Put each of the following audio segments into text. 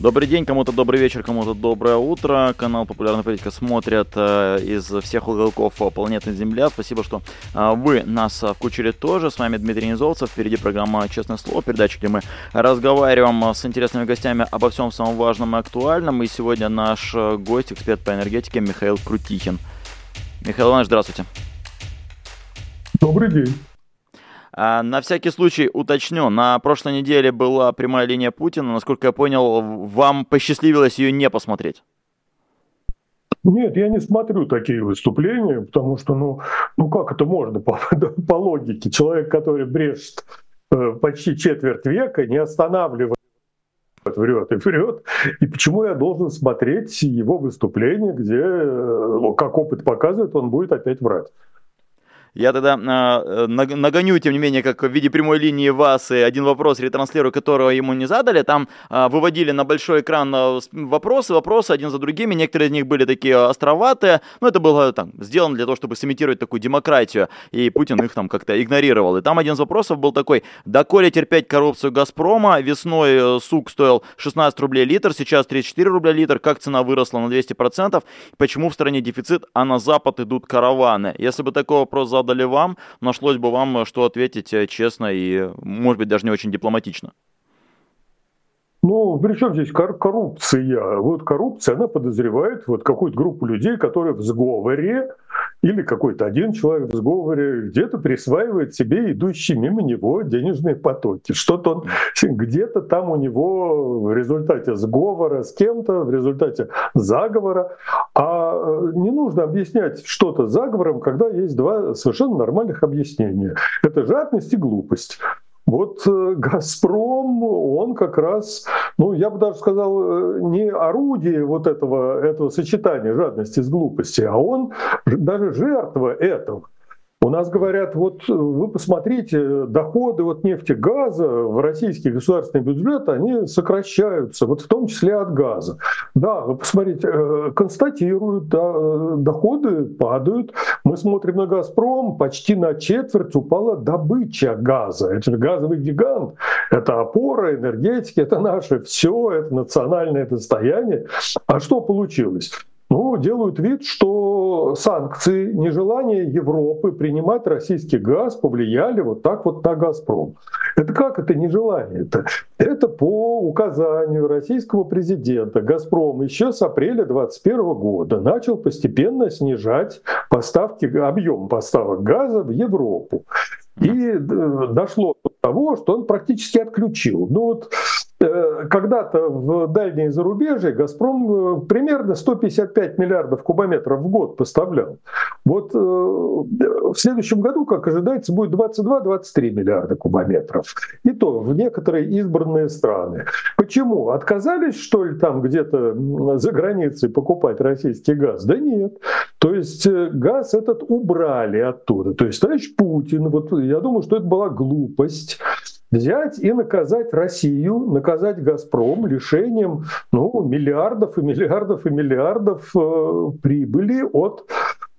Добрый день, кому-то добрый вечер, кому-то доброе утро. Канал Популярная политика смотрят э, из всех уголков планеты Земля. Спасибо, что э, вы нас включили тоже. С вами Дмитрий Низовцев. Впереди программа «Честное слово», передача, где мы разговариваем с интересными гостями обо всем самом важном и актуальном. И сегодня наш гость, эксперт по энергетике Михаил Крутихин. Михаил Иванович, здравствуйте. Добрый день. А, на всякий случай уточню, на прошлой неделе была прямая линия Путина. Насколько я понял, вам посчастливилось ее не посмотреть? Нет, я не смотрю такие выступления, потому что, ну, ну как это можно по, по логике? Человек, который брешет э, почти четверть века, не останавливая врет и врет. И почему я должен смотреть его выступление, где, э, как опыт показывает, он будет опять врать? Я тогда э, нагоню, тем не менее, как в виде прямой линии вас, и один вопрос ретранслирую, которого ему не задали. Там э, выводили на большой экран э, вопросы, вопросы один за другими. Некоторые из них были такие островатые. Но это было там сделано для того, чтобы сымитировать такую демократию. И Путин их там как-то игнорировал. И там один из вопросов был такой. Доколе терпеть коррупцию Газпрома? Весной э, сук стоил 16 рублей литр, сейчас 34 рубля литр. Как цена выросла на 200%? Почему в стране дефицит, а на Запад идут караваны? Если бы такой вопрос задали вам, нашлось бы вам, что ответить э, честно и, может быть, даже не очень дипломатично. Ну, при чем здесь коррупция? Вот коррупция, она подозревает вот какую-то группу людей, которые в сговоре, или какой-то один человек в сговоре где-то присваивает себе идущие мимо него денежные потоки. Что-то он где-то там у него в результате сговора с кем-то, в результате заговора. А э, не нужно объяснять что-то заговором, когда есть два совершенно нормальных объяснения. Это жадность и глупость. Вот э, «Газпром», он как раз, ну, я бы даже сказал, э, не орудие вот этого, этого сочетания жадности с глупостью, а он даже жертва этого. У нас говорят, вот вы посмотрите, доходы от нефти, газа в российский государственный бюджет, они сокращаются, вот в том числе от газа. Да, вы посмотрите, э, констатируют, да, доходы падают. Мы смотрим на «Газпром», почти на четверть упала добыча газа. Это газовый гигант, это опора энергетики, это наше все, это национальное достояние. А что получилось? ну, делают вид, что санкции, нежелание Европы принимать российский газ повлияли вот так вот на «Газпром». Это как это нежелание? Это, это по указанию российского президента «Газпром» еще с апреля 2021 года начал постепенно снижать поставки, объем поставок газа в Европу. И э, дошло до того, что он практически отключил. Ну вот когда-то в дальние зарубежье «Газпром» э, примерно 155 миллиардов кубометров в год поставлял. Вот э, в следующем году, как ожидается, будет 22-23 миллиарда кубометров. И то в некоторые избранные страны. Почему? Отказались, что ли, там где-то за границей покупать российский газ? Да нет. То есть газ этот убрали оттуда. То есть товарищ Путин, вот я думаю, что это была глупость взять и наказать Россию, наказать «Газпром» лишением ну, миллиардов и миллиардов и миллиардов э, прибыли от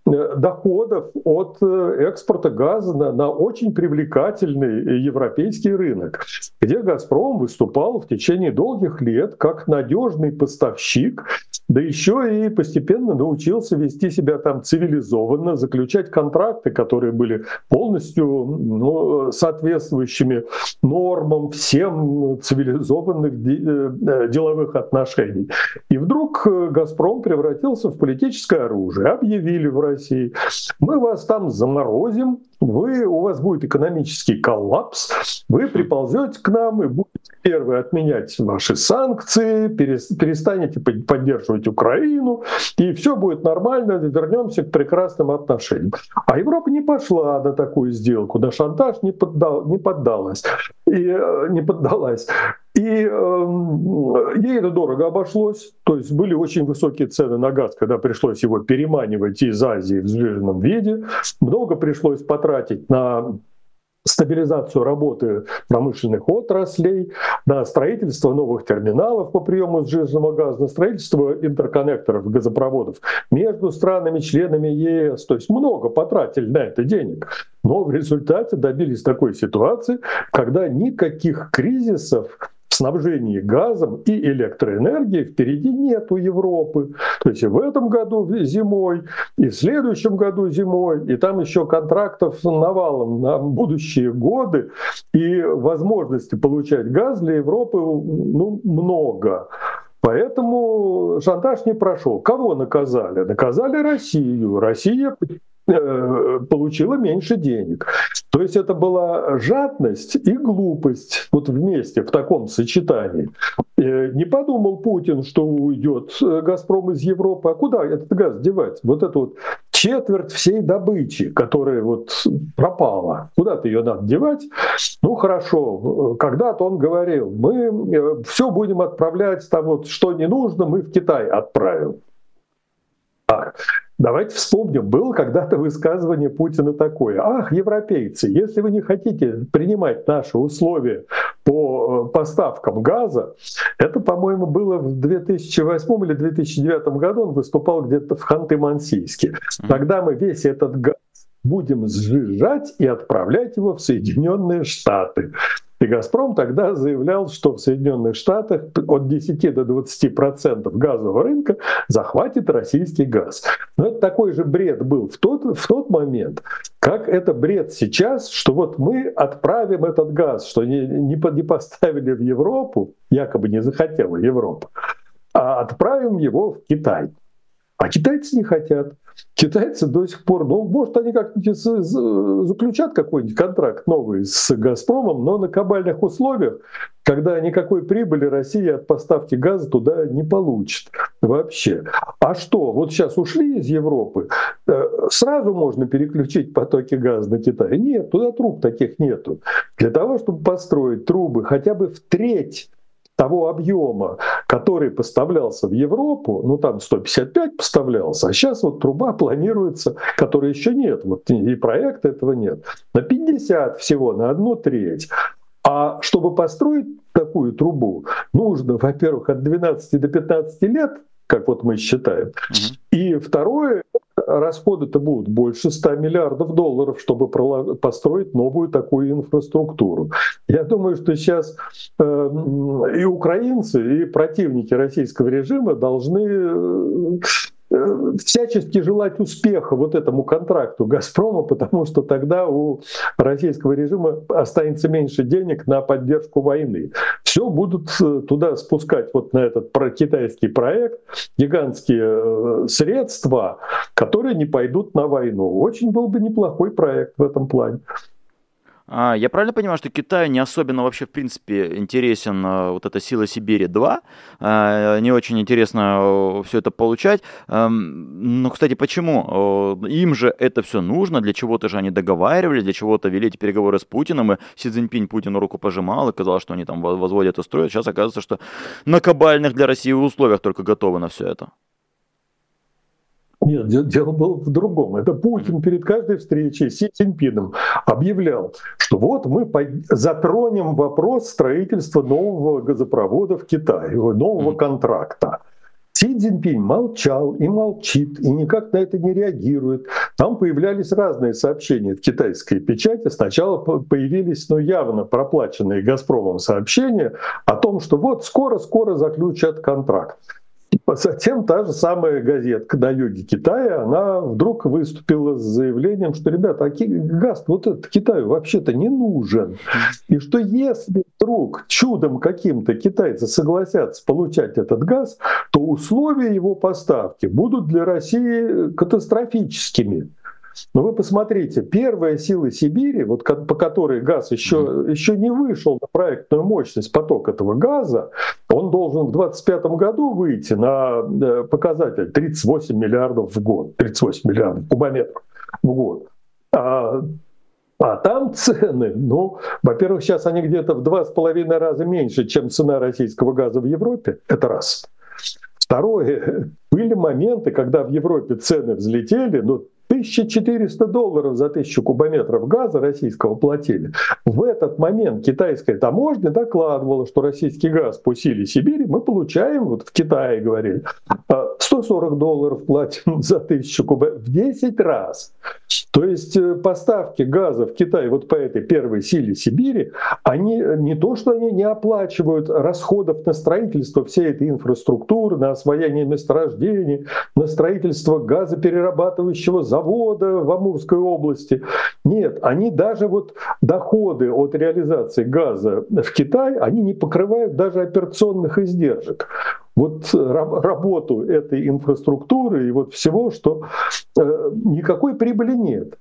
доходов от э, экспорта газа на, на очень привлекательный европейский рынок, где «Газпром» выступал в течение долгих лет как надежный поставщик, да еще и постепенно научился вести себя там цивилизованно, заключать контракты, которые были полностью ну, соответствующими нормам всем цивилизованных э, деловых отношений. И вдруг «Газпром» превратился в политическое оружие. Объявили в России России. Мы вас там заморозим, вы, у вас будет экономический коллапс, вы приползете к нам и будете первые отменять ваши санкции, перестанете поддерживать Украину, и все будет нормально, вернемся к прекрасным отношениям. А Европа не пошла на такую сделку, на шантаж не, поддал, не поддалась. И, э, не поддалась. И э, ей это дорого обошлось. То есть были очень высокие цены на газ, когда пришлось его переманивать из Азии в сжиженном виде. Много пришлось потратить на стабилизацию работы промышленных отраслей, на строительство новых терминалов по приему сжиженного газа, на строительство интерконнекторов, газопроводов между странами-членами ЕС. То есть много потратили на это денег. Но в результате добились такой ситуации, когда никаких кризисов снабжении газом и электроэнергией впереди нет у Европы. То есть и в этом году зимой, и в следующем году зимой, и там еще контрактов навалом на будущие годы, и возможности получать газ для Европы ну, много. Поэтому шантаж не прошел. Кого наказали? Наказали Россию. Россия получила меньше денег. То есть это была жадность и глупость вот вместе, в таком сочетании. Э, не подумал Путин, что уйдет э, «Газпром» из Европы, а куда этот газ девать? Вот это вот четверть всей добычи, которая вот пропала. Куда-то ее надо девать. Ну хорошо, когда-то он говорил, мы все будем отправлять, там вот что не нужно, мы в Китай отправим. Давайте вспомним, было когда-то высказывание Путина такое. Ах, европейцы, если вы не хотите принимать наши условия по э, поставкам газа, это, по-моему, было в 2008 или 2009 году, он выступал где-то в Ханты-Мансийске. Тогда мы весь этот газ будем сжижать и отправлять его в Соединенные Штаты. И «Газпром» тогда заявлял, что в Соединенных Штатах от 10 до 20 процентов газового рынка захватит российский газ. Но это такой же бред был в тот, в тот момент, как это бред сейчас, что вот мы отправим этот газ, что не, не, не поставили в Европу, якобы не захотела Европа, а отправим его в Китай. А китайцы не хотят. Китайцы до сих пор, ну, может, они как-нибудь заключат какой-нибудь контракт новый с «Газпромом», но на кабальных условиях, когда никакой прибыли Россия от поставки газа туда не получит вообще. А что, вот сейчас ушли из Европы, э, сразу можно переключить потоки газа на Китай? Нет, туда труб таких нету. Для того, чтобы построить трубы хотя бы в треть того объема, который поставлялся в Европу, ну там 155 поставлялся, а сейчас вот труба планируется, которой еще нет, вот и проекта этого нет, на 50 всего, на одну треть. А чтобы построить такую трубу, нужно, во-первых, от 12 до 15 лет, как вот мы считаем, угу. и второе, расходы-то будут больше 100 миллиардов долларов, чтобы построить новую такую инфраструктуру. Я думаю, что сейчас э, и украинцы, и противники российского режима должны Э, всячески желать успеха вот этому контракту «Газпрома», потому что тогда у российского режима останется меньше денег на поддержку войны. Все будут э, туда спускать вот на этот китайский проект гигантские э, средства, которые не пойдут на войну. Очень был бы неплохой проект в этом плане. А, я правильно понимаю, что Китаю не особенно вообще, в принципе, интересен а, вот эта сила Сибири-2? А, не очень интересно все это получать. Но, кстати, почему? Им же это все нужно, для чего-то же они договаривались, для чего-то вели эти переговоры с Путиным, и Си Цзиньпинь Путину руку пожимал и казалось, что они там возводят и строят. Сейчас оказывается, что на кабальных для России условиях только готовы на все это. Нет, дело было в другом. Это Путин перед каждой встречей с Си Цзиньпином объявлял, что вот мы затронем вопрос строительства нового газопровода в Китае, нового контракта. Си Цзиньпинь молчал и молчит, и никак на это не реагирует. Там появлялись разные сообщения в китайской печати. Сначала появились ну, явно проплаченные «Газпромом» сообщения о том, что вот скоро-скоро заключат контракт. Затем та же самая газетка на юге Китая, она вдруг выступила с заявлением, что, ребята, а газ вот этот Китаю вообще-то не нужен. И что если вдруг чудом каким-то китайцы согласятся получать этот газ, то условия его поставки будут для России катастрофическими. Но вы посмотрите, первая сила Сибири, вот по которой газ еще, еще не вышел на проектную мощность поток этого газа, он должен в 2025 году выйти на э, показатель 38 миллиардов в год, 38 миллиардов кубометров в год. А, а там цены, ну, во-первых, сейчас они где-то в два с половиной раза меньше, чем цена российского газа в Европе. Это раз. Второе, были моменты, когда в Европе цены взлетели, ну, 1400 долларов за тысячу кубометров газа российского платили. В этот момент китайская таможня докладывала, что российский газ по силе Сибири мы получаем, вот в Китае говорили, 140 долларов платим за тысячу кубометров в 10 раз. То есть э, поставки газа в Китай вот по этой первой силе Сибири, они не то, что они не оплачивают расходов на строительство всей этой инфраструктуры, на освоение месторождений, на строительство газоперерабатывающего завода в Амурской области. Нет, они даже вот доходы от реализации газа в Китай, они не покрывают даже операционных издержек вот работу этой инфраструктуры и вот всего, что э, никакой прибыли нет.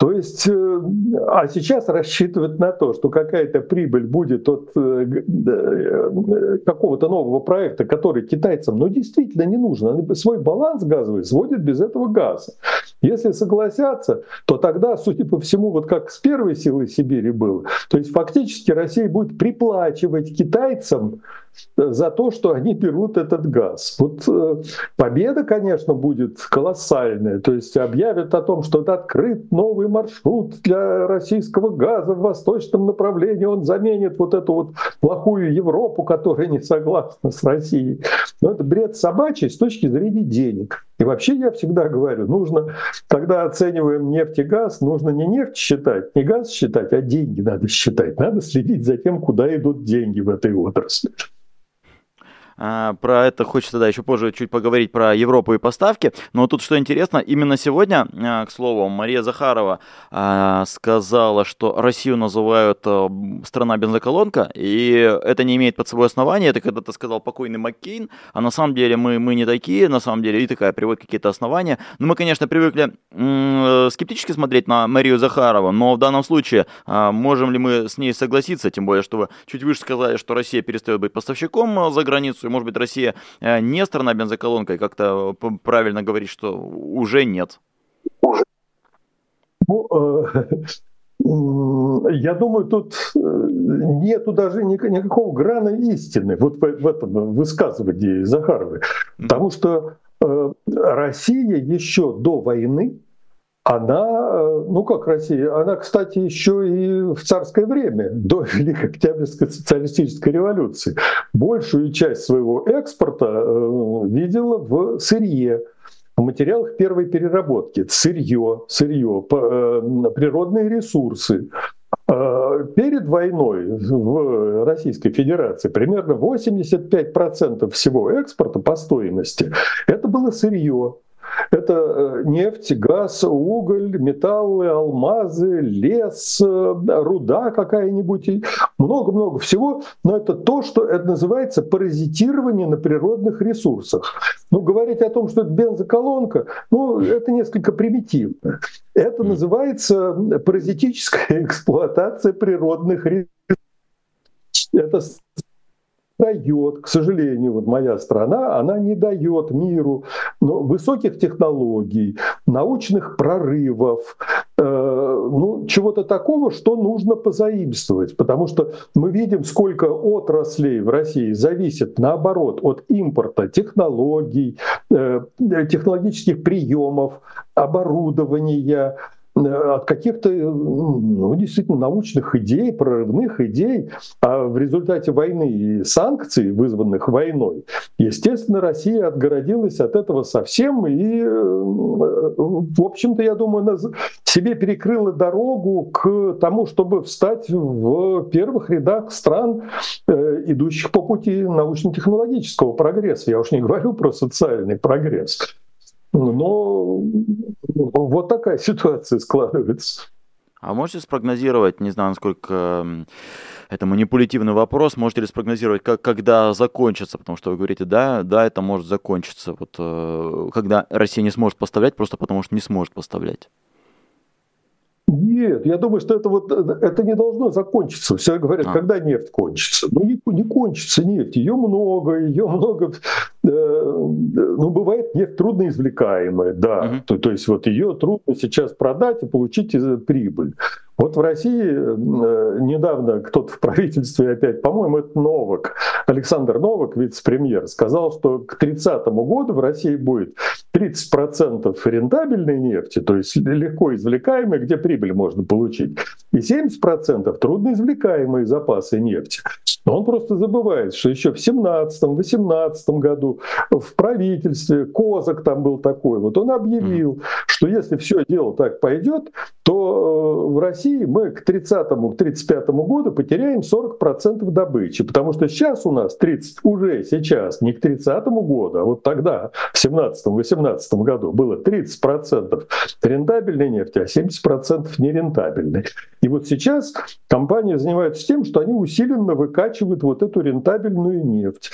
То есть, э, а сейчас рассчитывать на то, что какая-то прибыль будет от э, э, какого-то нового проекта, который китайцам ну, действительно не нужен. Они свой баланс газовый сводят без этого газа. Если согласятся, то тогда, судя по всему, вот как с первой силой Сибири было, то есть фактически Россия будет приплачивать китайцам за то, что они берут этот газ. Вот э, победа, конечно, будет колоссальная. То есть объявят о том, что это открыт новый маршрут для российского газа в восточном направлении. Он заменит вот эту вот плохую Европу, которая не согласна с Россией. Но это бред собачий с точки зрения денег. И вообще я всегда говорю, нужно, когда оцениваем нефть и газ, нужно не нефть считать, не газ считать, а деньги надо считать. Надо следить за тем, куда идут деньги в этой отрасли. А, про это хочется, да, еще позже чуть поговорить про Европу и поставки. Но тут что интересно, именно сегодня, а, к слову, Мария Захарова а, сказала, что Россию называют страна бензоколонка, и это не имеет под собой основания. Это когда-то сказал покойный Маккейн, а на самом деле мы, мы не такие, на самом деле, и такая приводит какие-то основания. Но мы, конечно, привыкли скептически смотреть на Марию Захарову, но в данном случае можем ли мы с ней согласиться, тем более, что вы чуть выше сказали, что Россия перестает быть поставщиком за границу, может быть, Россия э, не страна бензоколонкой, как-то правильно говорить, что уже нет? Ну, э, я думаю, тут э, нету даже никакого грана истины вот в этом высказывании Захаровой. Потому что Россия еще до войны она, э, ну как Россия, она, кстати, еще и в царское время, до Великой Октябрьской социалистической революции, большую часть своего экспорта э, видела в сырье, в материалах первой переработки, сырье, сырье, э, природные ресурсы. Перед войной в Российской Федерации примерно 85% всего экспорта по стоимости это было сырье. Это э, нефть, газ, уголь, металлы, алмазы, лес, э, руда какая-нибудь, много-много всего. Но это то, что это называется паразитирование на природных ресурсах. Ну, говорить о том, что это бензоколонка, ну, это несколько примитивно. Это называется паразитическая эксплуатация природных ресурсов. Это дает, к сожалению, вот моя страна, она не дает миру ну, высоких технологий, научных прорывов, э, ну, чего-то такого, что нужно позаимствовать. Потому что мы видим, сколько отраслей в России зависит, наоборот, от импорта технологий, э, технологических приемов, оборудования, от каких-то ну, действительно научных идей, прорывных идей, а в результате войны и санкций, вызванных войной, естественно, Россия отгородилась от этого совсем и, э, в общем-то, я думаю, себе перекрыла дорогу к тому, чтобы встать в первых рядах стран, э, идущих по пути научно-технологического прогресса. Я уж не говорю про социальный прогресс. Но вот такая ситуация складывается. А можете спрогнозировать, не знаю, насколько это манипулятивный вопрос, можете ли спрогнозировать, как, когда закончится, потому что вы говорите, да, да, это может закончиться, вот э, когда Россия не сможет поставлять, просто потому что не сможет поставлять. Нет, я думаю, что это вот это не должно закончиться. Все говорят, а. когда нефть кончится. Ну не, не кончится нефть, ее много, ее много. Э, ну бывает нефть трудноизвлекаемая, да. Угу. То, то есть вот ее трудно сейчас продать и получить прибыль. Вот в России э, недавно кто-то в правительстве опять, по-моему, это Новак, Александр Новак, вице-премьер, сказал, что к 30 году в России будет 30% рентабельной нефти, то есть легко извлекаемой, где прибыль можно получить, и 70% трудноизвлекаемые запасы нефти. Но он просто забывает, что еще в 17-18 году в правительстве, Козак там был такой, вот он объявил, что если все дело так пойдет, то э, в России мы к 30-35 году потеряем 40% добычи, потому что сейчас у нас 30, уже сейчас, не к 30 году, а вот тогда, в 17-18 году, было 30% рентабельной нефти, а 70% нерентабельной. И вот сейчас компании занимаются тем, что они усиленно выкачивают вот эту рентабельную нефть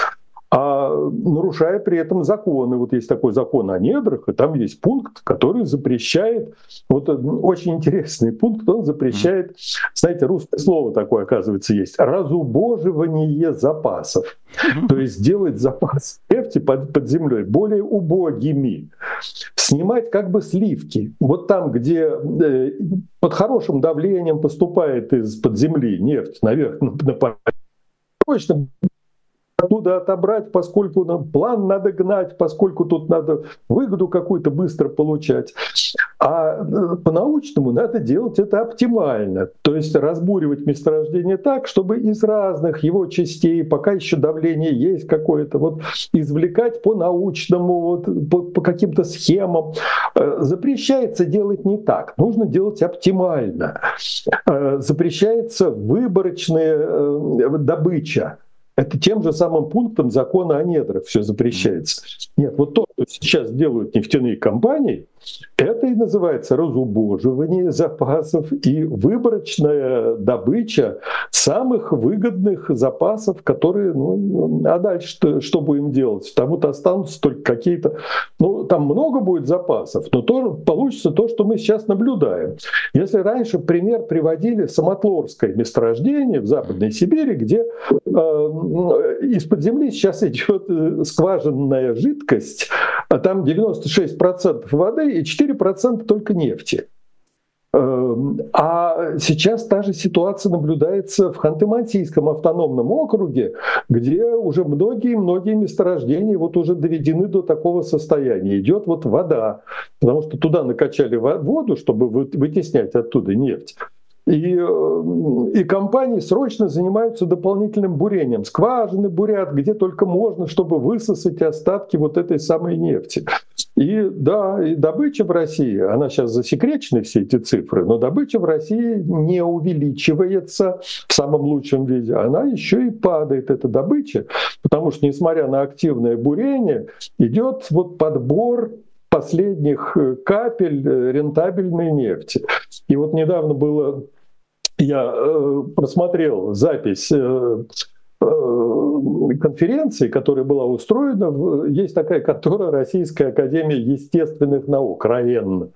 а нарушая при этом законы. Вот есть такой закон о недрах, и там есть пункт, который запрещает, вот очень интересный пункт, он запрещает, знаете, русское слово такое, оказывается, есть, разубоживание запасов. То есть делать запас нефти под, под землей более убогими, снимать как бы сливки. Вот там, где э, под хорошим давлением поступает из-под земли нефть наверх на, на точно оттуда отобрать, поскольку нам план надо гнать, поскольку тут надо выгоду какую-то быстро получать. А э, по-научному надо делать это оптимально, то есть разбуривать месторождение так, чтобы из разных его частей, пока еще давление есть какое-то, вот извлекать по-научному, вот, по, по каким-то схемам. Э, запрещается делать не так, нужно делать оптимально. Э, запрещается выборочная добыча это тем же самым пунктом закона о недрах все запрещается. Нет, вот то, что сейчас делают нефтяные компании, это и называется разубоживание запасов и выборочная добыча самых выгодных запасов, которые, ну, а дальше что, что будем делать? Вот останутся только какие-то, ну, там много будет запасов, но тоже получится то, что мы сейчас наблюдаем. Если раньше пример приводили Самотлорское месторождение в Западной Сибири, где э, из-под земли сейчас идет э, скважинная жидкость, а там 96% воды и 4% только нефти. Эм, а сейчас та же ситуация наблюдается в Ханты-Мансийском автономном округе, где уже многие-многие месторождения вот уже доведены до такого состояния. Идет вот вода, потому что туда накачали воду, чтобы вытеснять оттуда нефть. И, э, и компании срочно занимаются дополнительным бурением. Скважины бурят, где только можно, чтобы высосать остатки вот этой самой нефти. И да, и добыча в России, она сейчас засекречены все эти цифры, но добыча в России не увеличивается в самом лучшем виде, она еще и падает, эта добыча, потому что несмотря на активное бурение, идет вот подбор последних э, капель э, рентабельной нефти. И вот недавно было я э, просмотрел запись э, э, конференции, которая была устроена, есть такая контора Российская Академия Естественных Наук, РАЕН.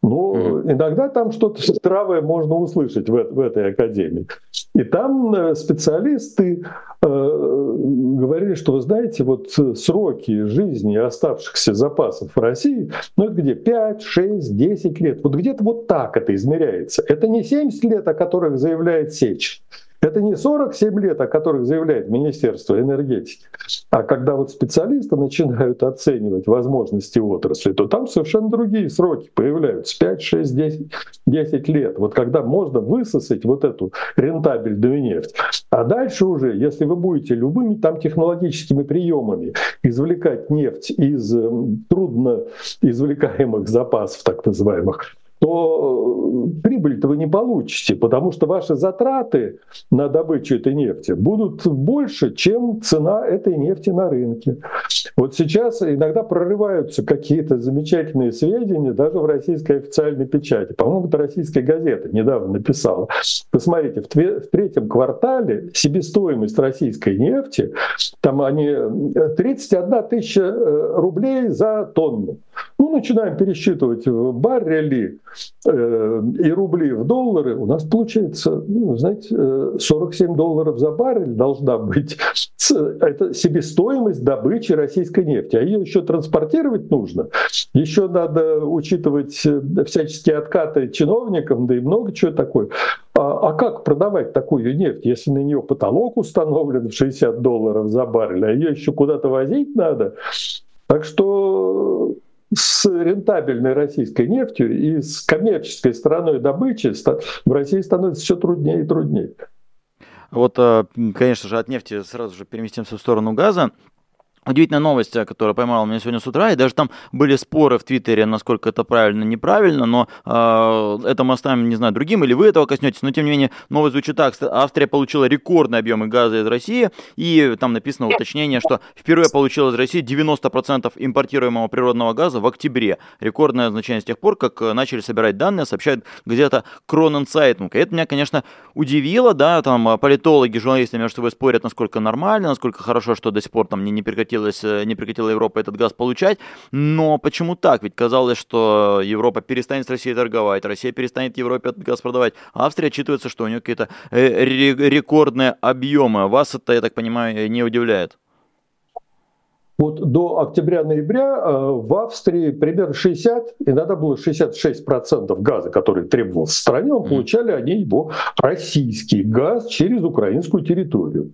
Ну, mm-hmm. иногда там что-то здравое можно услышать в, в этой академии. И там э, специалисты э, говорили, что, вы знаете, вот сроки жизни оставшихся запасов в России, ну это где 5, 6, 10 лет. Вот где-то вот так это измеряется. Это не 70 лет, о которых заявляет Сеч. Это не 47 лет, о которых заявляет Министерство энергетики, а когда вот специалисты начинают оценивать возможности отрасли, то там совершенно другие сроки появляются. 5, 6, 10, 10 лет. Вот когда можно высосать вот эту рентабельную нефть. А дальше уже, если вы будете любыми там технологическими приемами извлекать нефть из трудно извлекаемых запасов, так называемых, то э, прибыль-то вы не получите, потому что ваши затраты на добычу этой нефти будут больше, чем цена этой нефти на рынке. Вот сейчас иногда прорываются какие-то замечательные сведения даже в российской официальной печати. По-моему, это российская газета недавно написала. Посмотрите, в третьем квартале себестоимость российской нефти, там они 31 э, тысяча э, рублей за тонну. Ну, начинаем пересчитывать баррели э, и рубли в доллары, у нас получается, ну, знаете, 47 долларов за баррель должна быть. Это себестоимость добычи российской нефти. А ее еще транспортировать нужно. Еще надо учитывать всяческие откаты чиновникам, да и много чего такое. А, а как продавать такую нефть, если на нее потолок установлен в 60 долларов за баррель, а ее еще куда-то возить надо? Так что с рентабельной российской нефтью и с коммерческой стороной добычи в России становится все труднее и труднее. Вот, э, конечно же, от нефти сразу же переместимся в сторону газа. Удивительная новость, которая поймала меня сегодня с утра, и даже там были споры в Твиттере, насколько это правильно, неправильно, но э, это мы оставим, не знаю, другим, или вы этого коснетесь, но тем не менее новость звучит так, Австрия получила рекордные объемы газа из России, и там написано уточнение, что впервые получила из России 90% импортируемого природного газа в октябре. Рекордное значение с тех пор, как начали собирать данные, сообщает газета Kronen Zeitung. И это меня, конечно, удивило, да, там политологи, журналисты между собой спорят, насколько нормально, насколько хорошо, что до сих пор там не, не прекратили прекратилась, э, не прекратила Европа этот газ получать. Но почему так? Ведь казалось, что Европа перестанет с Россией торговать, Россия перестанет Европе этот газ продавать. А Австрия отчитывается, что у нее какие-то э, рекордные объемы. Вас это, я так понимаю, не удивляет? Вот до октября-ноября э, в Австрии примерно 60, иногда было 66% газа, который требовался в стране, он получали они его российский газ через украинскую территорию.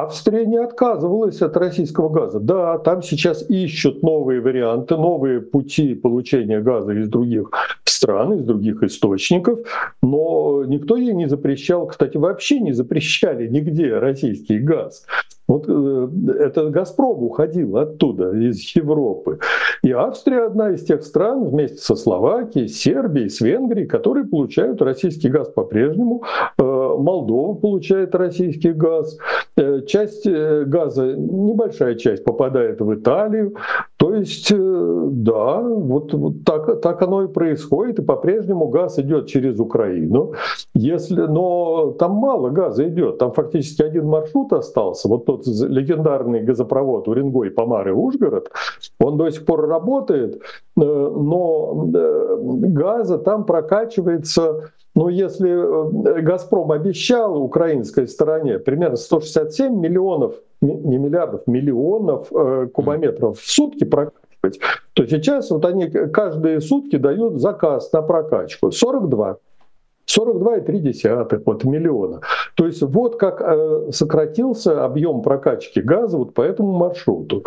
Австрия не отказывалась от российского газа. Да, там сейчас ищут новые варианты, новые пути получения газа из других стран, из других источников, но никто ей не запрещал, кстати, вообще не запрещали нигде российский газ. Вот э, это «Газпром» уходил оттуда, из Европы. И Австрия одна из тех стран вместе со Словакией, Сербией, с Венгрией, которые получают российский газ по-прежнему. Э, Молдова получает российский газ. Э, часть газа, небольшая часть попадает в Италию. То есть, да, вот, вот так, так оно и происходит. И по-прежнему газ идет через Украину. Если, но там мало газа идет. Там фактически один маршрут остался. Вот тот легендарный газопровод Уренгой, Помары, Ужгород, он до сих пор работает, э, но э, газа там прокачивается ну, если э, «Газпром» обещал украинской стороне примерно 167 миллионов, не миллиардов, миллионов кубометров в сутки прокачивать, то сейчас вот они каждые сутки дают заказ на прокачку. 42 42,3 вот, миллиона. То есть вот как э, сократился объем прокачки газа вот по этому маршруту.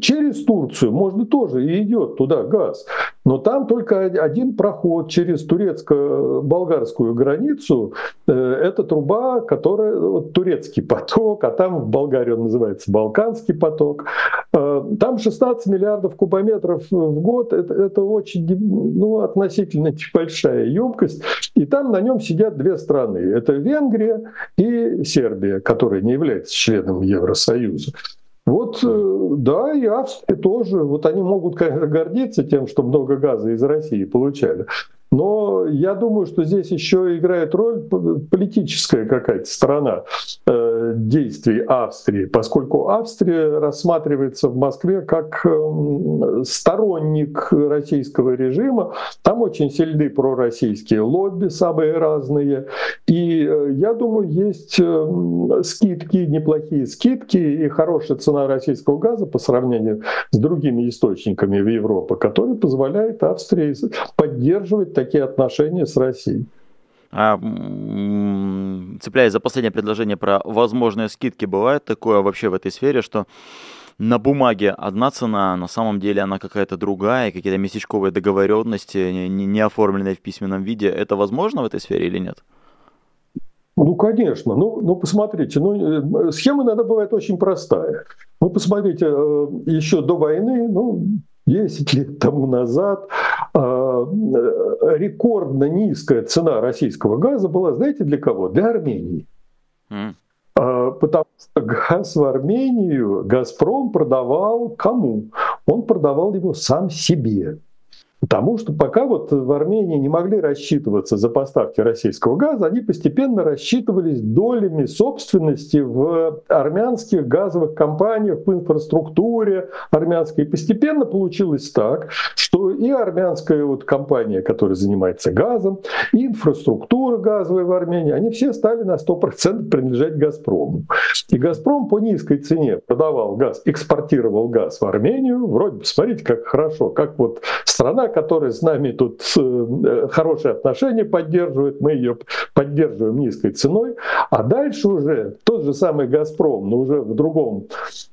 Через Турцию можно тоже и идет туда газ, но там только один проход через турецко-болгарскую границу. Э, это труба, которая вот, турецкий поток, а там в Болгарии он называется Балканский поток. Э, там 16 миллиардов кубометров в год. Это, это очень ну, относительно небольшая емкость. И там на нем сидят две страны. Это Венгрия и Сербия, которая не является членом Евросоюза. Вот, э, да, и Австрия тоже. Вот они могут, конечно, гордиться тем, что много газа из России получали. Но я думаю, что здесь еще играет роль политическая какая-то сторона э, действий Австрии, поскольку Австрия рассматривается в Москве как э, сторонник российского режима. Там очень сильны пророссийские лобби, самые разные. И э, я думаю, есть э, скидки, неплохие скидки и хорошая цена российского газа по сравнению с другими источниками в Европе, который позволяет Австрии поддерживать такие отношения с Россией. А, цепляясь за последнее предложение про возможные скидки, бывает такое вообще в этой сфере, что на бумаге одна цена, на самом деле она какая-то другая, какие-то местечковые договоренности, не, не оформленные в письменном виде. Это возможно в этой сфере или нет? Ну, конечно. Ну, ну посмотрите, ну, э, схема иногда бывает очень простая. Ну, посмотрите, э, еще до войны, ну, 10 лет тому назад рекордно низкая цена российского газа была, знаете, для кого? Для Армении. Mm. Потому что газ в Армению Газпром продавал кому? Он продавал его сам себе. Потому что пока вот в Армении не могли рассчитываться за поставки российского газа, они постепенно рассчитывались долями собственности в армянских газовых компаниях, в инфраструктуре армянской. И постепенно получилось так, что и армянская вот компания, которая занимается газом, и инфраструктура газовая в Армении, они все стали на 100% принадлежать «Газпрому». И «Газпром» по низкой цене продавал газ, экспортировал газ в Армению. Вроде, посмотрите, как хорошо, как вот страна, которая с нами тут э, хорошие отношения поддерживает, мы ее поддерживаем низкой ценой, а дальше уже тот же самый «Газпром», но уже в другом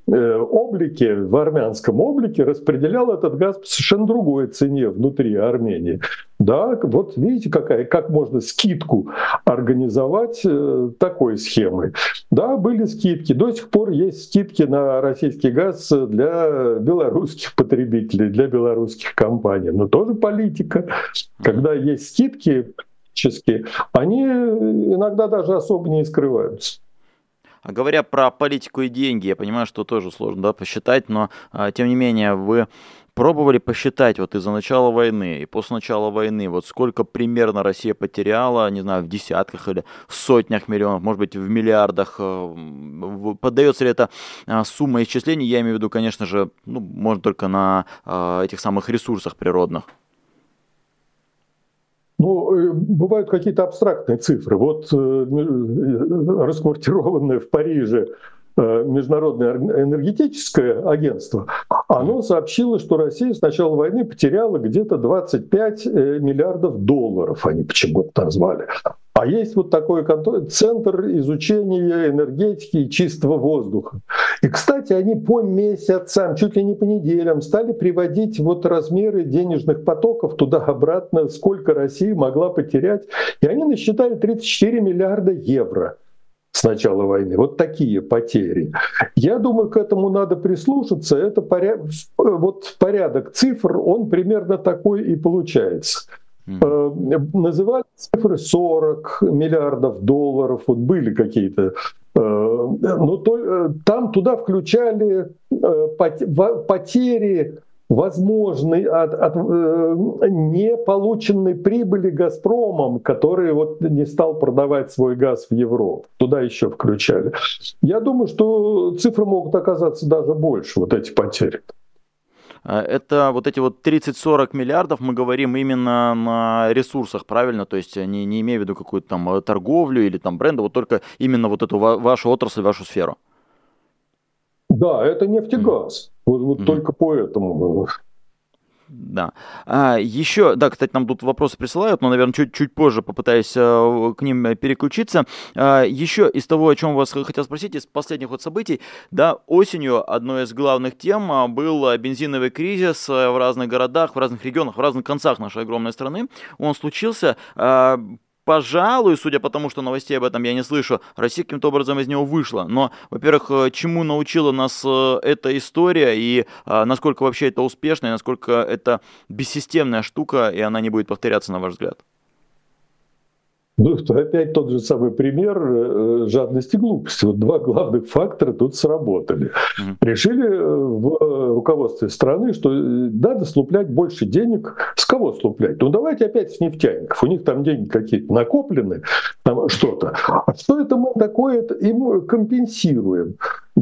э, облике, в армянском облике распределял этот газ по совершенно другой цене внутри Армении. Да, вот видите, какая, как можно скидку организовать э, такой схемой. Да, были скидки. До сих пор есть скидки на российский газ для белорусских потребителей, для белорусских компаний. Но тоже политика. Когда есть скидки, они иногда даже особо не скрываются. А говоря про политику и деньги, я понимаю, что тоже сложно да, посчитать, но а, тем не менее вы пробовали посчитать вот из-за начала войны и после начала войны, вот сколько примерно Россия потеряла, не знаю, в десятках или сотнях миллионов, может быть, в миллиардах. Э, поддается ли это а, сумма исчислений? Я имею в виду, конечно же, ну, можно только на а, этих самых ресурсах природных. Ну, э, бывают какие-то абстрактные цифры. Вот э, расквартированное в Париже э, Международное энергетическое агентство, оно сообщило, что Россия с начала войны потеряла где-то 25 миллиардов долларов, они почему-то назвали. А есть вот такой центр изучения энергетики и чистого воздуха. И, кстати, они по месяцам, чуть ли не по неделям, стали приводить вот размеры денежных потоков туда-обратно, сколько Россия могла потерять. И они насчитали 34 миллиарда евро с начала войны. Вот такие потери. Я думаю, к этому надо прислушаться. Это поряд... вот порядок цифр, он примерно такой и получается. Э, называли цифры 40 миллиардов долларов, вот были какие-то. Э, но то, э, там туда включали потери возможной от, от не полученной прибыли Газпромом, который вот не стал продавать свой газ в Европу. Туда еще включали. Я думаю, что цифры могут оказаться даже больше, вот эти потери. Э, это вот эти вот 30-40 миллиардов мы говорим именно на ресурсах, правильно? То есть не, не имея в виду какую-то там э, торговлю или там бренда, вот только именно вот эту вашу отрасль, вашу сферу. Да, это нефтегаз. Mm-hmm. Вот, вот mm-hmm. только поэтому. Да. А, еще, да, кстати, нам тут вопросы присылают, но, наверное, чуть-чуть позже попытаюсь а, к ним переключиться. А, еще из того, о чем вас хотел спросить, из последних вот событий, да, осенью одной из главных тем а, был бензиновый кризис в разных городах, в разных регионах, в разных концах нашей огромной страны. Он случился а, пожалуй, судя по тому, что новостей об этом я не слышу, Россия каким-то образом из него вышла. Но, во-первых, э, чему научила нас э, эта история и а, насколько вообще это успешно, и насколько это бессистемная штука, и она не будет повторяться, на ваш взгляд? Ну, опять тот же самый пример э, жадности и глупости. Вот два главных фактора тут сработали. Mm-hmm. Решили э, в руководстве страны, что э, надо слуплять больше денег. С кого слуплять? Ну давайте опять с нефтяников. У них там деньги какие-то накоплены, там что-то. А что это мы такое им компенсируем?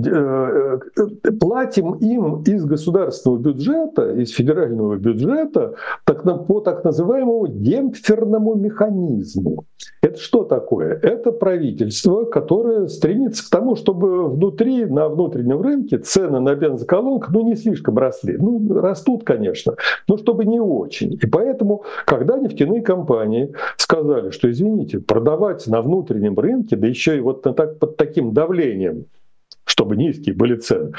Э, э, платим им из государственного бюджета, из федерального бюджета так, по так называемому демпферному механизму. Это что такое? Это правительство, которое стремится к тому, чтобы внутри, на внутреннем рынке цены на бензоколонках ну, не слишком росли. Ну, растут, конечно, но чтобы не очень. И поэтому, когда нефтяные компании сказали, что, извините, продавать на внутреннем рынке, да еще и вот так, под таким давлением, чтобы низкие были цены.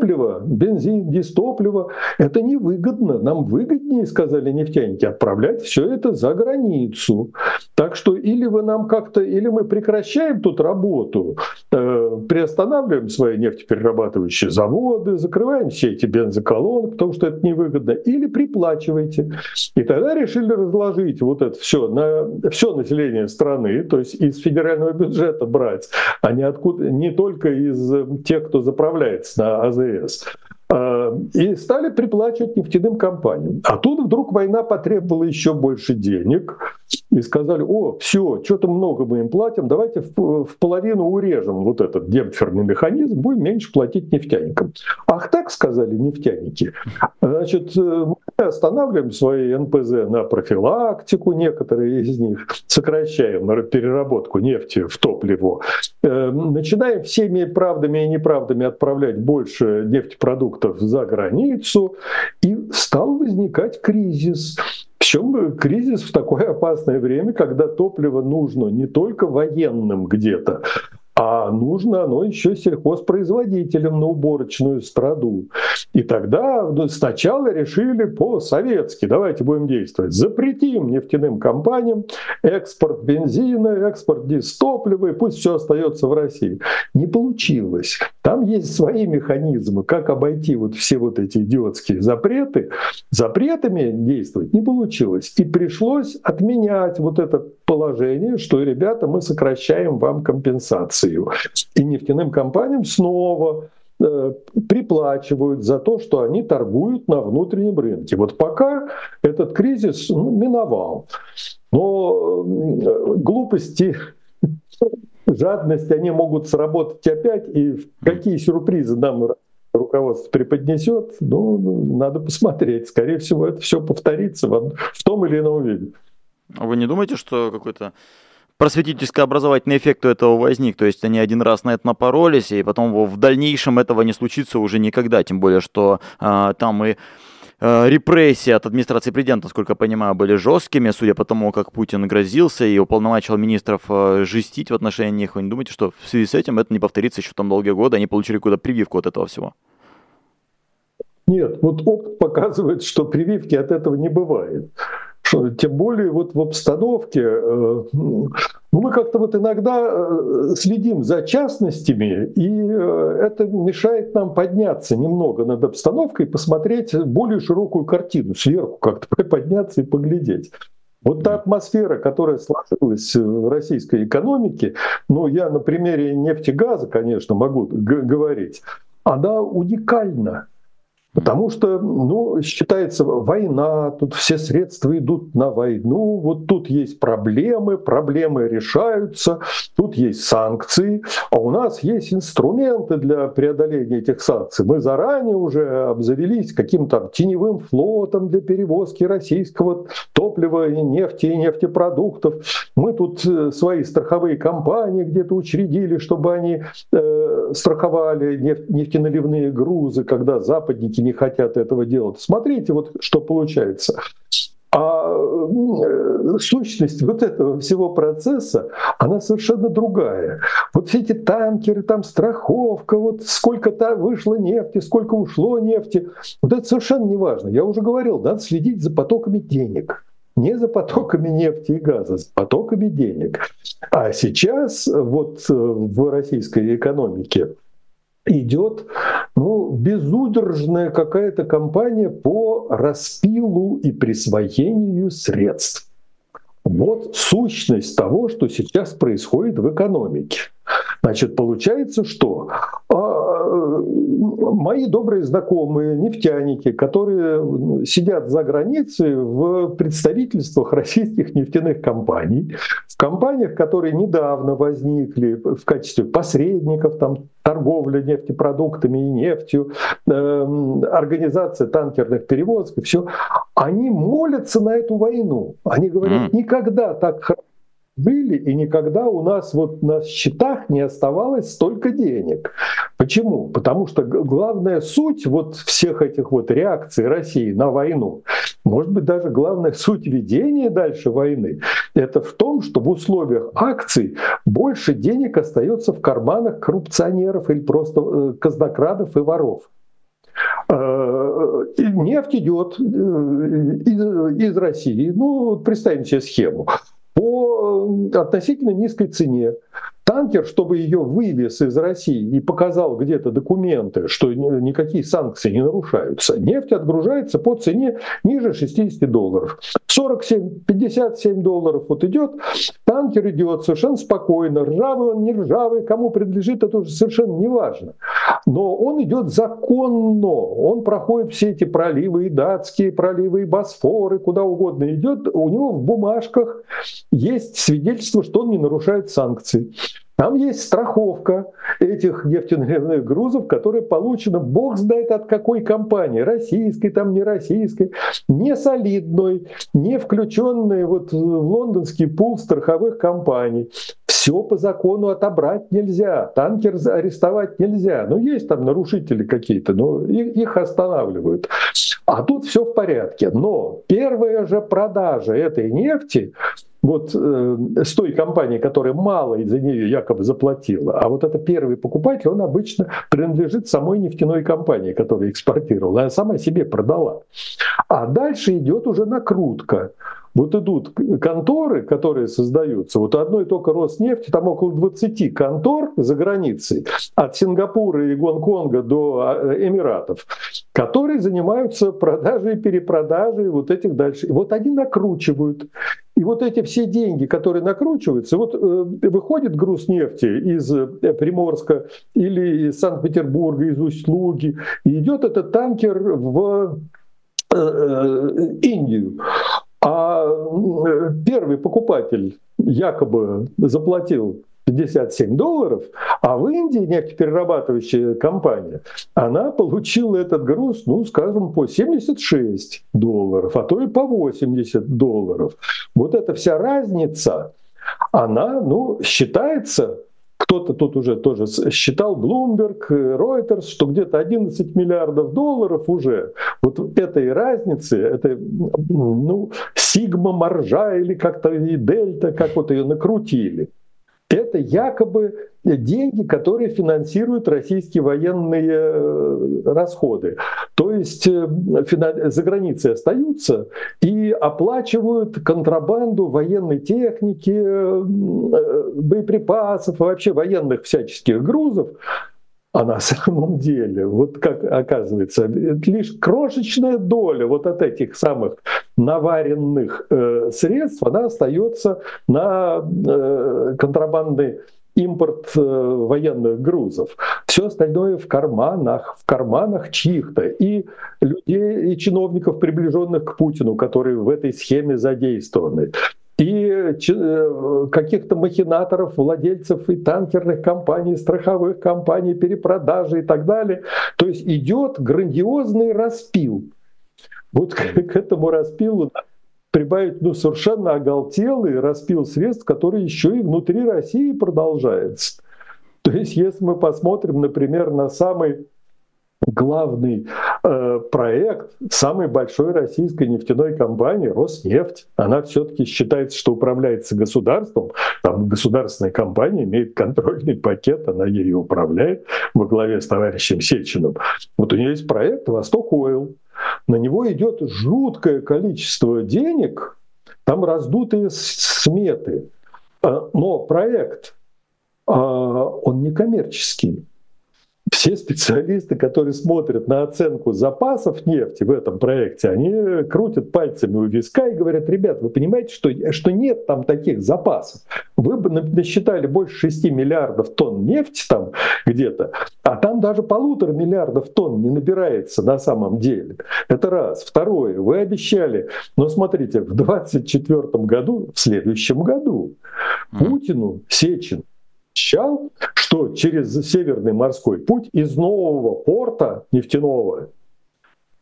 А, топливо, бензин, дистопливо, это невыгодно. Нам выгоднее, сказали нефтяники, отправлять все это за границу. Так что или вы нам как-то, или мы прекращаем тут работу, э, приостанавливаем свои нефтеперерабатывающие заводы, закрываем все эти бензоколонки, потому что это невыгодно, или приплачивайте. И тогда решили разложить вот это все на все население страны, то есть из федерального бюджета брать, а не откуда, не только из тех, кто заправляется на АЗС. А, и стали приплачивать нефтяным компаниям. А тут вдруг война потребовала еще больше денег. И сказали, о, все, что-то много мы им платим, давайте в, в половину урежем вот этот демпферный механизм, будем меньше платить нефтяникам. Ах так сказали нефтяники. Значит, э, останавливаем свои НПЗ на профилактику, некоторые из них, сокращаем переработку нефти в топливо, э, начинаем всеми правдами и неправдами отправлять больше нефтепродуктов продуктов за границу, и стал возникать кризис. Причем кризис в такое опасное время, когда топливо нужно не только военным где-то, а нужно оно еще сельхозпроизводителям на уборочную страду. И тогда ну, сначала решили по-советски, давайте будем действовать, запретим нефтяным компаниям экспорт бензина, экспорт дистоплива, и пусть все остается в России. Не получилось. Там есть свои механизмы, как обойти вот все вот эти идиотские запреты. Запретами действовать не получилось. И пришлось отменять вот это положение, что, ребята, мы сокращаем вам компенсацию. И нефтяным компаниям снова э, приплачивают за то, что они торгуют на внутреннем рынке. Вот пока этот кризис ну, миновал. Но глупости, жадность, они могут сработать опять, и какие сюрпризы нам руководство преподнесет, ну, надо посмотреть. Скорее всего, это все повторится в, в том или ином виде. А вы не думаете, что какой-то просветительско-образовательный эффект у этого возник. То есть они один раз на это напоролись, и потом в дальнейшем этого не случится уже никогда. Тем более, что а, там и а, репрессии от администрации президента, насколько я понимаю, были жесткими, судя по тому, как Путин грозился и уполномочил министров жестить в отношении них. Вы не думаете, что в связи с этим это не повторится еще там долгие годы, они получили какую-то прививку от этого всего? Нет, вот опыт показывает, что прививки от этого не бывает. Тем более вот в обстановке, э, ну, мы как-то вот иногда э, следим за частностями, и э, это мешает нам подняться немного над обстановкой, посмотреть более широкую картину, сверху как-то подняться и поглядеть. Вот та атмосфера, которая сложилась в российской экономике, ну я на примере нефтегаза, конечно, могу говорить, она уникальна. Потому что, ну, считается, война, тут все средства идут на войну, вот тут есть проблемы, проблемы решаются, тут есть санкции, а у нас есть инструменты для преодоления этих санкций. Мы заранее уже обзавелись каким-то теневым флотом для перевозки российского топлива, нефти и нефтепродуктов. Мы тут э, свои страховые компании где-то учредили, чтобы они э, страховали нефть, нефтеналивные грузы, когда западники не хотят этого делать. Смотрите, вот что получается. А сущность вот этого всего процесса, она совершенно другая. Вот все эти танкеры, там страховка, вот сколько там вышло нефти, сколько ушло нефти, вот это совершенно не важно. Я уже говорил, надо следить за потоками денег не за потоками нефти и газа, за потоками денег. А сейчас вот э, в российской экономике идет ну, безудержная какая-то кампания по распилу и присвоению средств. Вот сущность того, что сейчас происходит в экономике. Значит, получается, что мои добрые знакомые нефтяники, которые сидят за границей в представительствах российских нефтяных компаний, в компаниях, которые недавно возникли в качестве посредников, там торговля нефтепродуктами и нефтью, э, организация танкерных перевозок и все, они молятся на эту войну. Они говорят, никогда так хорошо были, и никогда у нас вот на счетах не оставалось столько денег. Почему? Потому что главная суть вот всех этих вот реакций России на войну, может быть даже главная суть ведения дальше войны, это в том, что в условиях акций больше денег остается в карманах коррупционеров или просто э, казнокрадов и воров. Э, нефть идет э, из России. Ну, представим себе схему по относительно низкой цене. Танкер, чтобы ее вывез из России и показал где-то документы, что никакие санкции не нарушаются, нефть отгружается по цене ниже 60 долларов. 47, 57 долларов вот идет, танкер идет совершенно спокойно, ржавый он, не ржавый, кому принадлежит, это уже совершенно не важно. Но он идет законно, он проходит все эти проливы, и датские проливы, и Босфоры, куда угодно идет, у него в бумажках есть свидетельство, что он не нарушает санкции. Там есть страховка этих нефтяных грузов, которая получена, бог знает от какой компании, российской, там не российской, не солидной, не включенной вот в лондонский пул страховых компаний. Все по закону отобрать нельзя, танкер арестовать нельзя. Ну, есть там нарушители какие-то, но их останавливают. А тут все в порядке. Но первая же продажа этой нефти вот э, с той компании, которая мало из-за нее якобы заплатила, а вот это первый покупатель, он обычно принадлежит самой нефтяной компании, которая экспортировала, а сама себе продала. А дальше идет уже накрутка. Вот идут конторы, которые создаются, вот одной только Роснефти, там около 20 контор за границей, от Сингапура и Гонконга до а, Эмиратов, которые занимаются продажей и перепродажей вот этих дальше. И вот они накручивают. И вот эти все деньги, которые накручиваются, вот э, выходит груз нефти из э, Приморска или из Санкт-Петербурга, из Усть-Луги, идет этот танкер в э, э Индию. А первый покупатель якобы заплатил 57 долларов, а в Индии нефтеперерабатывающая компания, она получила этот груз, ну, скажем, по 76 долларов, а то и по 80 долларов. Вот эта вся разница, она, ну, считается кто-то тут уже тоже считал, Bloomberg, Reuters, что где-то 11 миллиардов долларов уже вот этой разницы, это ну, сигма маржа или как-то и дельта, как вот ее накрутили это якобы деньги, которые финансируют российские военные э, расходы. То есть э, за границей остаются и оплачивают контрабанду военной техники, э, боеприпасов, вообще военных всяческих грузов. А на самом деле, вот как оказывается, лишь крошечная доля вот от этих самых наваренных э, средств, она остается на э, контрабандный импорт э, военных грузов. Все остальное в карманах, в карманах чьих-то. И людей, и чиновников, приближенных к Путину, которые в этой схеме задействованы и э, каких-то махинаторов, владельцев и танкерных компаний, страховых компаний, перепродажи и так далее. То есть идет грандиозный распил. Вот к, к этому распилу прибавить ну, совершенно оголтелый распил средств, который еще и внутри России продолжается. То есть если мы посмотрим, например, на самый главный э, проект самой большой российской нефтяной компании Роснефть. Она все-таки считается, что управляется государством. Там государственная компания имеет контрольный пакет, она ею управляет во главе с товарищем Сечиным. Вот у нее есть проект «Восток Ойл». На него идет жуткое количество денег, там раздутые сметы. Э, но проект, э, он не коммерческий все специалисты, которые смотрят на оценку запасов нефти в этом проекте, они крутят пальцами у виска и говорят, ребят, вы понимаете, что, что нет там таких запасов. Вы бы насчитали больше 6 миллиардов тонн нефти там где-то, а там даже полутора миллиардов тонн не набирается на самом деле. Это раз. Второе, вы обещали, но смотрите, в 2024 году, в следующем году, Путину Сечин обещал, что через Северный морской путь из нового порта нефтяного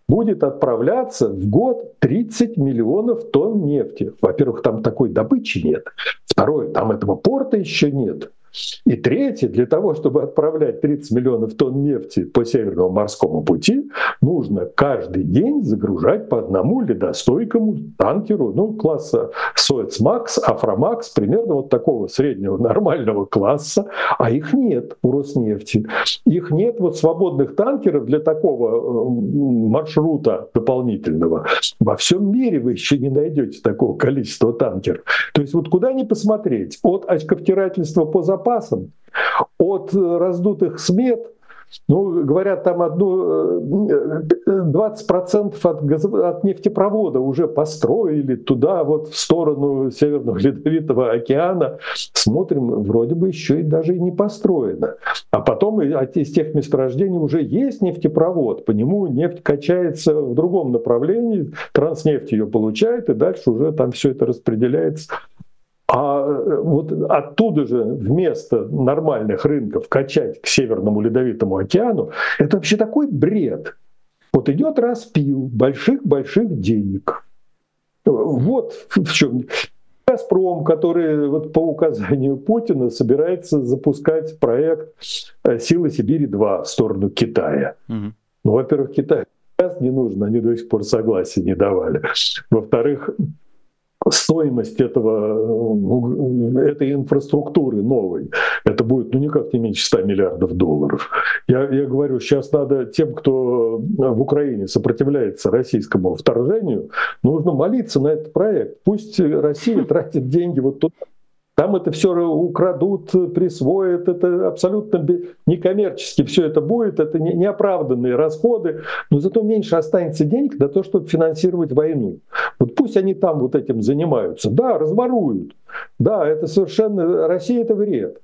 будет отправляться в год 30 миллионов тонн нефти. Во-первых, там такой добычи нет. Второе, там этого порта еще нет. И третье, для того, чтобы отправлять 30 миллионов тонн нефти по Северному морскому пути, нужно каждый день загружать по одному ледостойкому танкеру, ну, класса Suezmax, Aframax, примерно вот такого среднего нормального класса, а их нет у Роснефти. Их нет вот свободных танкеров для такого э, маршрута дополнительного. Во всем мире вы еще не найдете такого количества танкеров. То есть вот куда ни посмотреть, от очковтирательства по запасу запасам, от э, раздутых смет, ну, говорят, там одну, 20% э, от, газ, от нефтепровода уже построили туда, вот в сторону Северного Ледовитого океана. Смотрим, вроде бы еще и даже и не построено. А потом из тех месторождений уже есть нефтепровод, по нему нефть качается в другом направлении, транснефть ее получает, и дальше уже там все это распределяется а э, вот оттуда же вместо нормальных рынков качать к Северному Ледовитому океану, это вообще такой бред. Вот идет распил больших-больших денег. Вот в чем Газпром, который вот по указанию Путина собирается запускать проект э, «Силы Сибири-2» в сторону Китая. Угу. Ну, во-первых, Китай газ не нужно, они до сих пор согласия не давали. Во-вторых, стоимость этого, этой инфраструктуры новой, это будет ну никак не меньше 100 миллиардов долларов. Я, я говорю, сейчас надо тем, кто в Украине сопротивляется российскому вторжению, нужно молиться на этот проект. Пусть Россия тратит деньги вот туда, там это все украдут, присвоят, это абсолютно некоммерчески все это будет, это неоправданные расходы, но зато меньше останется денег на то, чтобы финансировать войну. Вот пусть они там вот этим занимаются. Да, разворуют. Да, это совершенно... Россия это вред.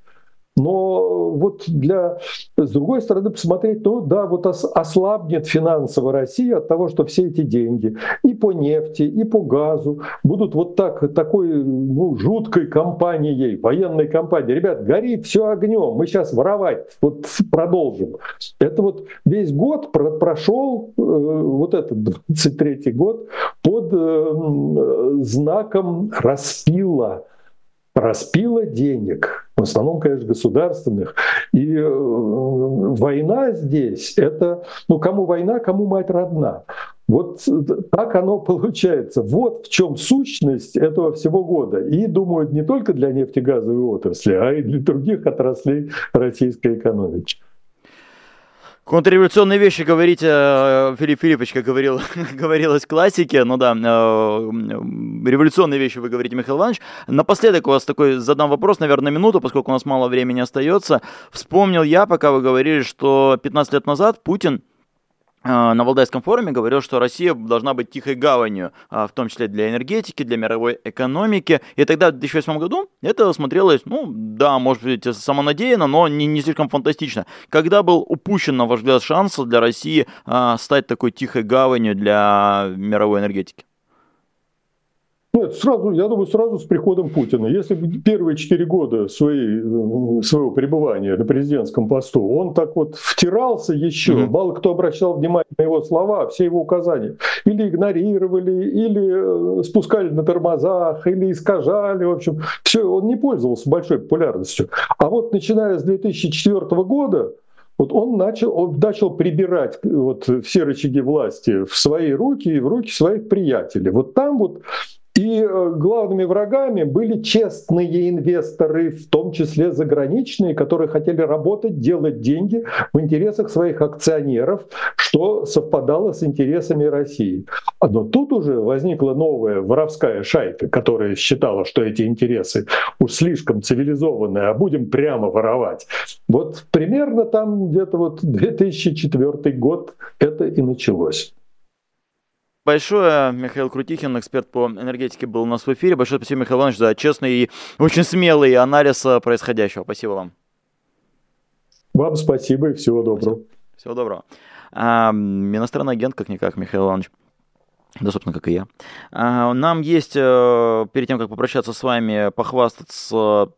Но вот для, с другой стороны, посмотреть, ну да, вот ослабнет финансово Россия от того, что все эти деньги и по нефти, и по газу будут вот так, такой ну, жуткой компанией, военной компанией. Ребят, горит все огнем, мы сейчас воровать вот продолжим. Это вот весь год прошел, э, вот этот 23-й год, под э, знаком распила распила денег, в основном, конечно, государственных. И э, война здесь, это, ну, кому война, кому мать родна. Вот так оно получается. Вот в чем сущность этого всего года. И думают не только для нефтегазовой отрасли, а и для других отраслей российской экономики. Контрреволюционные вещи говорить, э, Филипп Филиппович, как говорил, говорилось в классике, ну да, э, революционные вещи вы говорите, Михаил Иванович. Напоследок у вас такой задам вопрос, наверное, минуту, поскольку у нас мало времени остается. Вспомнил я, пока вы говорили, что 15 лет назад Путин на Валдайском форуме говорил, что Россия должна быть тихой гаванью, а, в том числе для энергетики, для мировой экономики. И тогда, в 2008 году, это смотрелось, ну, да, может быть, самонадеянно, но не, не слишком фантастично. Когда был упущен, на ваш взгляд, шанс для России а, стать такой тихой гаванью для мировой энергетики? Нет, сразу, я думаю, сразу с приходом Путина. Если бы первые четыре года своей, своего пребывания на президентском посту он так вот втирался еще, mm-hmm. мало кто обращал внимание на его слова, все его указания, или игнорировали, или э, спускали на тормозах, или искажали, в общем, все, он не пользовался большой популярностью. А вот начиная с 2004 года, вот он начал, он начал прибирать вот все рычаги власти в свои руки и в руки своих приятелей. Вот там вот и э, главными врагами были честные инвесторы, в том числе заграничные, которые хотели работать, делать деньги в интересах своих акционеров, что совпадало с интересами России. Но тут уже возникла новая воровская шайка, которая считала, что эти интересы уж слишком цивилизованные, а будем прямо воровать. Вот примерно там где-то вот 2004 год это и началось большое. Михаил Крутихин, эксперт по энергетике, был у нас в эфире. Большое спасибо, Михаил Иванович, за честный и очень смелый анализ э, происходящего. Спасибо вам. Вам спасибо и всего доброго. Спасибо. Всего доброго. А, иностранный агент, как-никак, Михаил Иванович. Да, собственно, как и я. А, нам есть, э, перед тем, как попрощаться с вами, похвастаться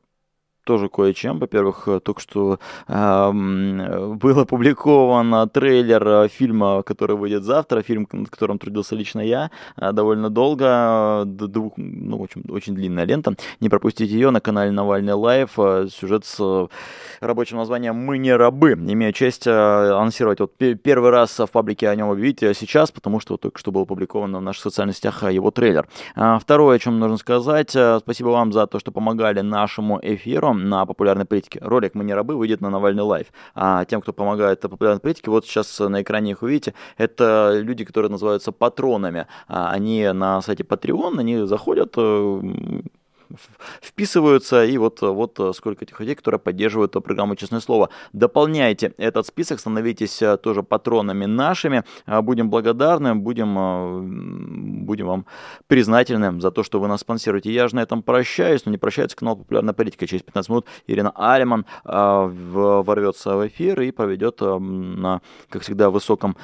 тоже кое-чем. Во-первых, э, только что э, был опубликован трейлер э, фильма, который выйдет завтра, фильм, над которым трудился лично я, э, довольно долго, двух, ну, в общем, очень длинная лента. Не пропустите ее на канале Навальный Live. Сюжет с рабочим названием «Мы не рабы». Имею честь анонсировать вот первый раз в паблике о нем объявить сейчас, потому что вот только что был опубликован в наших социальных сетях его трейлер. Второе, о чем нужно сказать, спасибо вам за то, что помогали нашему эфиру на популярной политике. Ролик «Мы не рабы» выйдет на Навальный Live. А тем, кто помогает популярной политике, вот сейчас на экране их увидите, это люди, которые называются патронами. А они на сайте Patreon, они заходят, э, вписываются, и вот, вот сколько этих людей, которые поддерживают программу «Честное слово». Дополняйте этот список, становитесь э, тоже патронами нашими, э, будем благодарны, будем, э, будем вам признательны за то, что вы нас спонсируете. Я же на этом прощаюсь, но не прощается канал «Популярная политика». Через 15 минут Ирина Алиман ворвется в эфир и проведет на, как всегда, высоком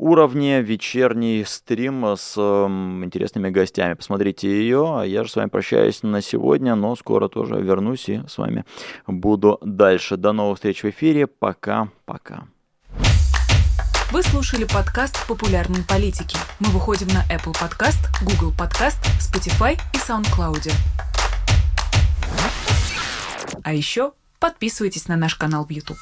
уровне вечерний стрим с интересными гостями. Посмотрите ее. А я же с вами прощаюсь на сегодня, но скоро тоже вернусь и с вами буду дальше. До новых встреч в эфире. Пока-пока. Вы слушали подкаст «Популярные политики». Мы выходим на Apple Podcast, Google Podcast, Spotify и SoundCloud. А еще подписывайтесь на наш канал в YouTube.